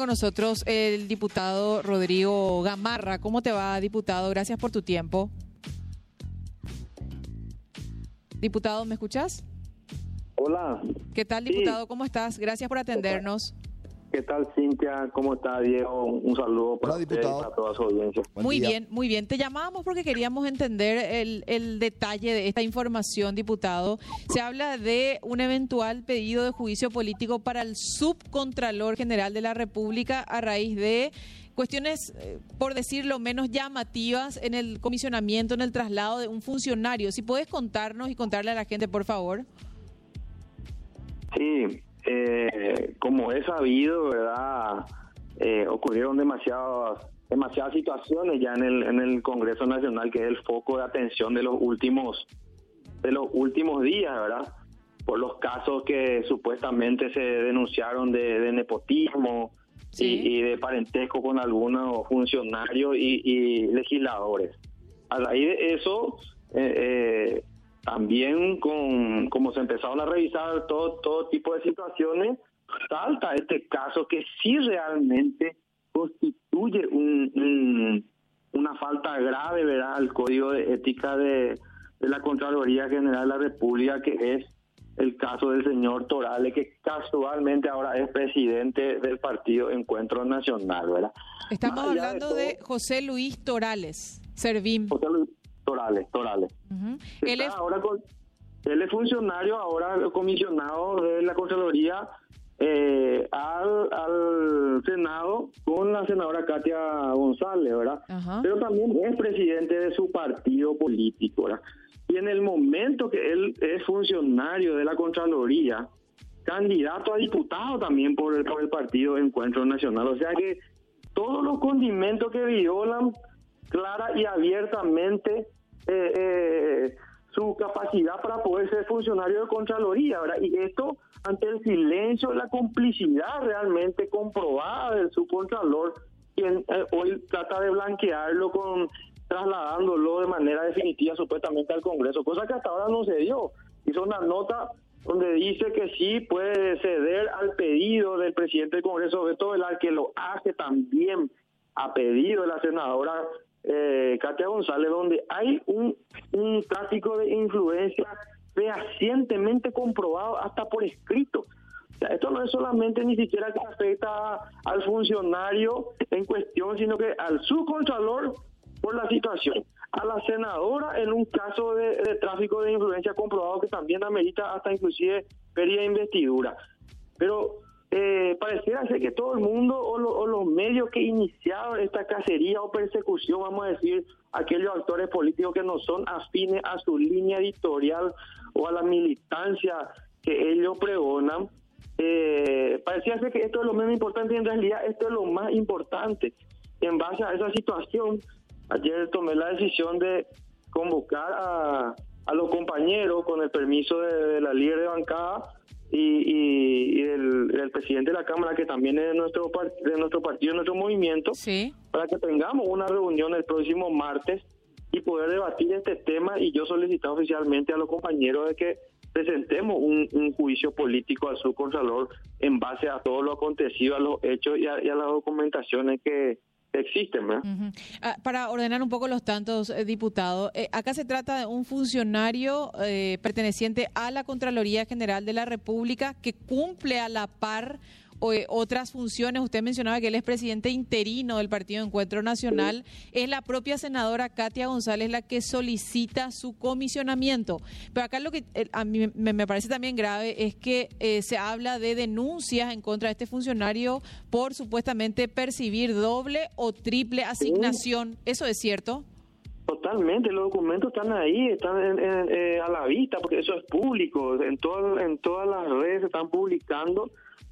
Con nosotros el diputado Rodrigo Gamarra. ¿Cómo te va, diputado? Gracias por tu tiempo. Diputado, ¿me escuchas? Hola. ¿Qué tal, diputado? ¿Cómo estás? Gracias por atendernos. ¿Qué tal, Cintia? ¿Cómo está, Diego? Un saludo para Hola, usted y diputado. para toda su audiencia. Buen muy día. bien, muy bien. Te llamábamos porque queríamos entender el, el detalle de esta información, diputado. Se habla de un eventual pedido de juicio político para el subcontralor general de la República a raíz de cuestiones, eh, por decirlo menos llamativas, en el comisionamiento, en el traslado de un funcionario. Si puedes contarnos y contarle a la gente, por favor. Sí, eh, como es sabido, ¿verdad? Eh, ocurrieron demasiadas demasiadas situaciones ya en el en el Congreso Nacional que es el foco de atención de los últimos de los últimos días, ¿verdad? Por los casos que supuestamente se denunciaron de, de nepotismo Sí. y, y de parentesco con algunos funcionarios y, y legisladores. A raíz de eso, eh, eh, también con como se empezaron a revisar todo todo tipo de situaciones, salta este caso que sí realmente constituye un, un- una falta grave, ¿verdad?, al Código de Ética de, de la Contraloría General de la República, que es el caso del señor Torales, que casualmente ahora es presidente del partido Encuentro Nacional, ¿verdad? Estamos hablando todo- de José Luis Torales, Servim. José Luis Torales, Torales. Él es ahora con- él es funcionario, ahora comisionado de la Contraloría eh, al, al Senado con la senadora Katia González, ¿verdad? Pero también es presidente de su partido político, ¿verdad? Y en el momento que él es funcionario de la Contraloría, candidato a diputado también por el, por el partido Encuentro Nacional. O sea que todos los condimentos que violan clara y abiertamente eh, eh, su capacidad para poder ser funcionario de Contraloría, ¿verdad? Y esto ante el silencio, la complicidad realmente comprobada del subcontralor, quien eh, hoy trata de blanquearlo con trasladándolo de manera definitiva supuestamente al Congreso, cosa que hasta ahora no se dio. Hizo una nota donde dice que sí puede ceder al pedido del presidente del Congreso, Beto Velar, que lo hace también a pedido de la senadora eh, Katia González, donde hay un, tráfico de influencia fehacientemente comprobado hasta por escrito. Esto no es solamente ni siquiera que afecta al funcionario en cuestión, sino que al subcontralor por la situación, a la senadora en un caso de, de tráfico de influencia comprobado que también amerita hasta inclusive pérdida de investidura. Pero eh, pareciera ser que todo el mundo o, lo- o los medios que iniciaron esta cacería o persecución, vamos a decir, aquellos actores políticos que no son afines a su línea editorial o a la militancia que ellos pregonan, eh, parecía ser que esto es lo menos importante y en realidad esto es lo más importante. En base a esa situación, ayer tomé la decisión de convocar a, a los compañeros con el permiso de, de la líder de bancada y, y- del presidente de la Cámara, que también es de nuestro, de nuestro partido, de nuestro movimiento, Sí. para que tengamos una reunión el próximo martes y poder debatir este tema y yo solicité oficialmente a los compañeros de que presentemos un, un juicio político al subcontralor en base a todo lo acontecido, a los hechos y a, y a las documentaciones que existen. ¿verdad? Ah, para ordenar un poco los tantos, eh, diputado, eh, acá se trata de un funcionario eh, perteneciente a la Contraloría General de la República que cumple a la par otras funciones. Usted mencionaba que él es presidente interino del Partido Encuentro Nacional. Es la propia senadora Katia González la que solicita su comisionamiento. Pero acá lo que eh, a mí me, parece también grave es que eh, se habla de denuncias en contra de este funcionario por supuestamente percibir doble o triple asignación. ¿Eso es cierto? Totalmente, los documentos están ahí, están en- eh, a la vista, porque eso es público. En, todo- en todas las redes se están publicando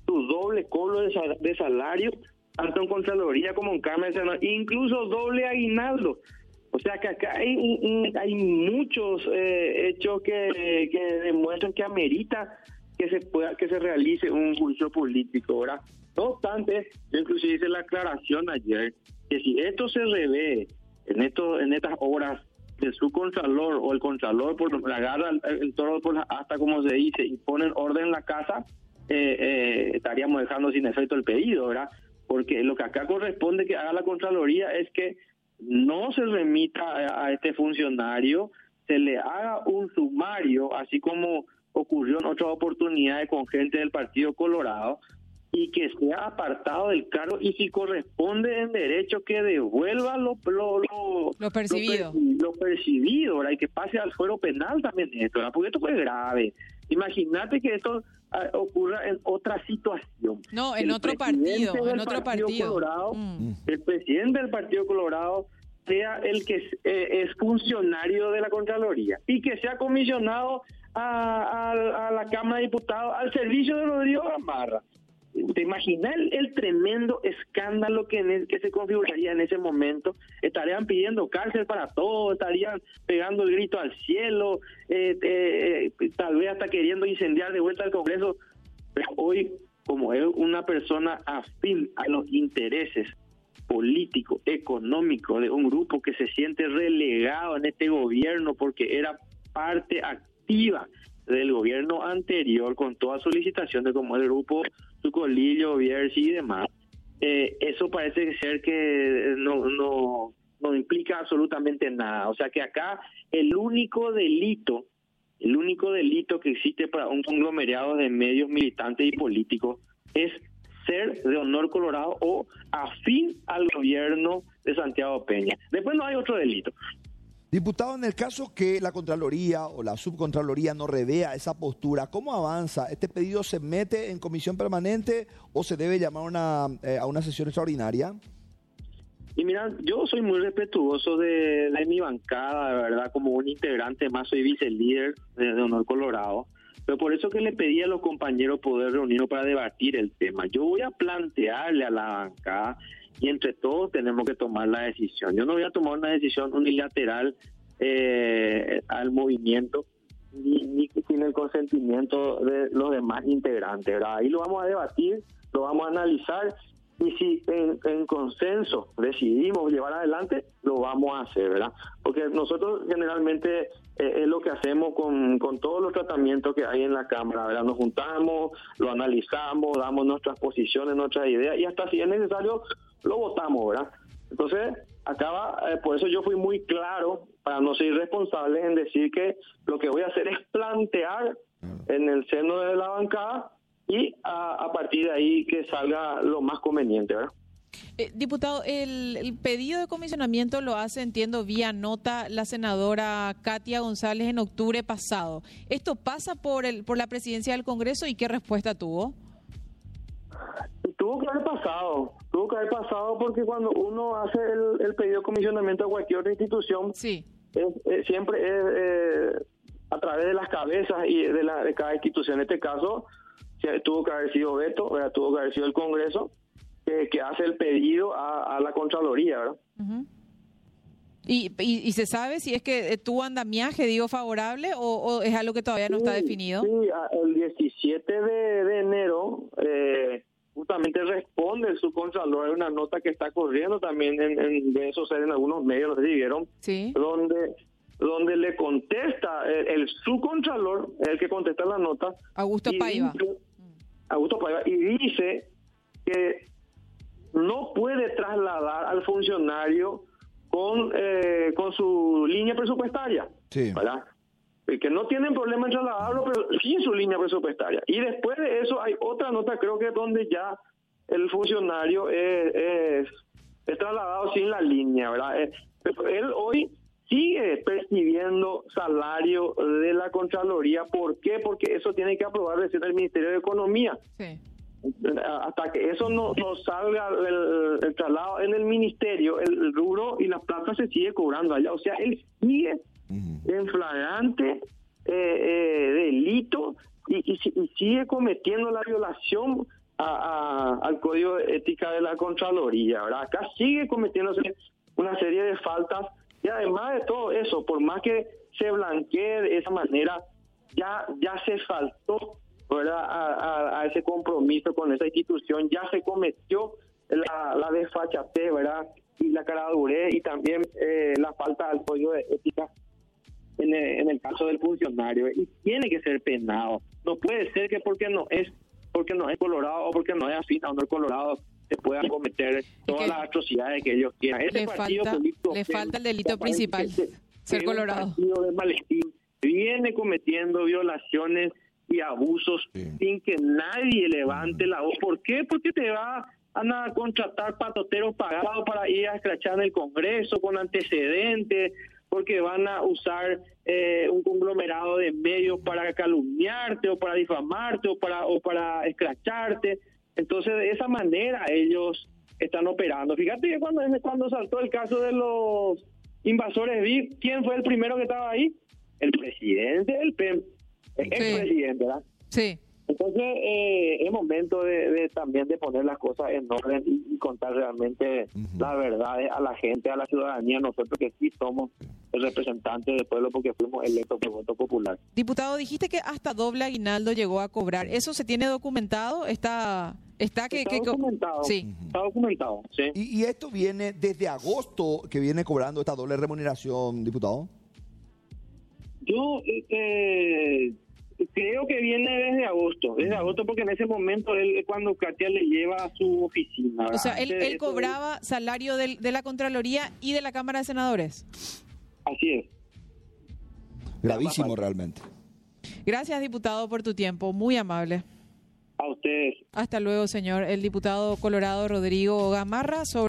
su doble cobro de, sal- de salario, tanto en Contraloría como en Cámara de incluso doble aguinaldo. O sea que acá hay, un- hay muchos eh, hechos que, que demuestran que amerita que se pueda que se realice un juicio político, ¿verdad? No obstante, yo inclusive hice la aclaración ayer que si esto se revé en esto en estas horas de su contralor o el contralor por agarra el, toro por la asta como se dice y ponen orden en la casa eh, eh, estaríamos dejando sin efecto el pedido verdad porque lo que acá corresponde que haga la Contraloría es que no se remita a, este funcionario, se le haga un sumario, así como ocurrió en otras oportunidades con gente del Partido Colorado, y que sea apartado del cargo y si corresponde en derecho que devuelva lo, lo, lo, percibido. Lo, percibido, y que pase al fuero penal también esto, porque esto fue grave. Imagínate que esto ocurra en otra situación. No, en otro partido, en otro partido. Colorado, mm. El presidente del Partido Colorado sea el que es, eh, funcionario de la Contraloría y que sea comisionado a, a, la Cámara de Diputados al servicio de Rodrigo Gamarra. ¿Te imaginas el, tremendo escándalo que, que se configuraría en ese momento? Estarían pidiendo cárcel para todos, estarían pegando el grito al cielo, eh, eh, tal vez hasta queriendo incendiar de vuelta al Congreso. Pero hoy, como es una persona afín a los intereses políticos, económicos de un grupo que se siente relegado en este gobierno porque era parte activa del gobierno anterior con toda solicitación de como el grupo Tucolillo, Bierzi y demás, eh, eso parece ser que no, no, no implica absolutamente nada. O sea que acá el único delito, el único delito que existe para un conglomerado de medios militantes y políticos es ser de honor colorado o afín al gobierno de Santiago Peña. Después no hay otro delito. Diputado, en el caso que la Contraloría o la Subcontraloría no revea esa postura, ¿cómo avanza? ¿Este pedido se mete en comisión permanente o se debe llamar eh, a una sesión extraordinaria? Y mira, yo soy muy respetuoso de, mi bancada, de verdad, como un integrante más, soy vice-líder de, de, Honor Colorado. Pero por eso que le pedí a los compañeros poder reunirnos para debatir el tema. Yo voy a plantearle a la bancada y entre todos tenemos que tomar la decisión. Yo no voy a tomar una decisión unilateral eh, al movimiento ni, sin el consentimiento de los demás integrantes. Ahí lo vamos a debatir, lo vamos a analizar y si en, consenso decidimos llevar adelante, lo vamos a hacer, ¿verdad? Porque nosotros generalmente eh, es lo que hacemos con, con todos los tratamientos que hay en la Cámara, ¿verdad? Nos juntamos, lo analizamos, damos nuestras posiciones, nuestras ideas y hasta si es necesario lo votamos, ¿verdad? Entonces, acaba, eh, por eso yo fui muy claro, para no ser irresponsable, en decir que lo que voy a hacer es plantear en el seno de la bancada y a, partir de ahí que salga lo más conveniente, ¿verdad? Eh, diputado, el, pedido de comisionamiento lo hace, entiendo, vía nota la senadora Katia González en octubre pasado. ¿Esto pasa por, el, por la presidencia del Congreso y qué respuesta tuvo? Tuvo que haber pasado, tuvo que haber pasado porque cuando uno hace el, pedido de comisionamiento a cualquier otra institución, sí. siempre es eh, a través de las cabezas y de, la, de cada institución. En este caso, tuvo que haber sido Beto, tuvo que haber sido el Congreso que, hace el pedido a, la Contraloría. ¿verdad? ¿Y, y, se sabe si es que tuvo andamiaje, digo, favorable o, es algo que todavía no está definido? Sí, el 17 de, enero eh, justamente responde el subcontralor hay una nota que está corriendo también en, en de eso en algunos medios, si vieron, sí. donde donde le contesta el, subcontralor, el que contesta la nota. Augusto Paiva. Augusto Paiva, y dice que no puede trasladar al funcionario con, eh, con su línea presupuestaria. Sí. ¿verdad? Que no tienen problema en trasladarlo, pero sin su línea presupuestaria. Y después de eso hay otra nota, creo que donde ya el funcionario es, es, trasladado sin la línea, ¿verdad? Eh, él hoy sigue percibiendo salario de la Contraloría. ¿Por qué? Porque eso tiene que aprobar el Ministerio de Economía. Sí hasta que eso no, no salga el, traslado en el ministerio, el, rubro y la plata se sigue cobrando allá. O sea, él sigue en flagrante eh, eh, delito y, sigue cometiendo la violación al código de ética de la Contraloría. ¿verdad? Acá sigue cometiéndose una serie de faltas y además de todo eso, por más que se blanquee de esa manera, ya, ya se faltó a, a, ese compromiso con esa institución, ya se cometió la, la desfachatez, ¿verdad? Y la caradurez y también eh, la falta al código de ética en el, en el caso del funcionario. Y tiene que ser penado. No puede ser que porque no es porque no es colorado o porque no es afín a honor colorado se puedan cometer todas que las atrocidades que ellos quieran. Este le partido falta- político le falta el delito principal, que se- ser que colorado. partido de Malestín viene cometiendo violaciones y abusos Sí. sin que nadie levante la voz. ¿Por qué? Porque te va a contratar patoteros pagados para ir a escrachar en el Congreso con antecedentes, porque van a usar eh, un conglomerado de medios para calumniarte o para difamarte o para, o para escracharte. Entonces, de esa manera ellos están operando. Fíjate que cuando, cuando saltó el caso de los invasores VIP, ¿quién fue el primero que estaba ahí? El presidente del PEM, el Sí. expresidente, ¿verdad? Sí. Entonces, eh, es momento de, de también de poner las cosas en orden y, y contar realmente Ujú. la verdad a la gente, a la ciudadanía, nosotros que sí somos el representante del pueblo porque fuimos electos por voto popular. Diputado, dijiste que hasta doble aguinaldo llegó a cobrar. ¿Eso se tiene documentado? ¿Está, está que...? Está que- que- documentado. Sí. Está documentado, sí. Y, y esto viene desde agosto que viene cobrando esta doble remuneración, diputado. Yo eh, creo que viene desde agosto, desde agosto porque en ese momento él cuando Katia le lleva a su oficina. O sea, él, él eso, cobraba salario del- de la Contraloría y de la Cámara de Senadores. Así es. Gravísimo realmente. Gracias, diputado, por tu tiempo. Muy amable. A ustedes. Hasta luego, señor. El diputado colorado Rodrigo Gamarra sobre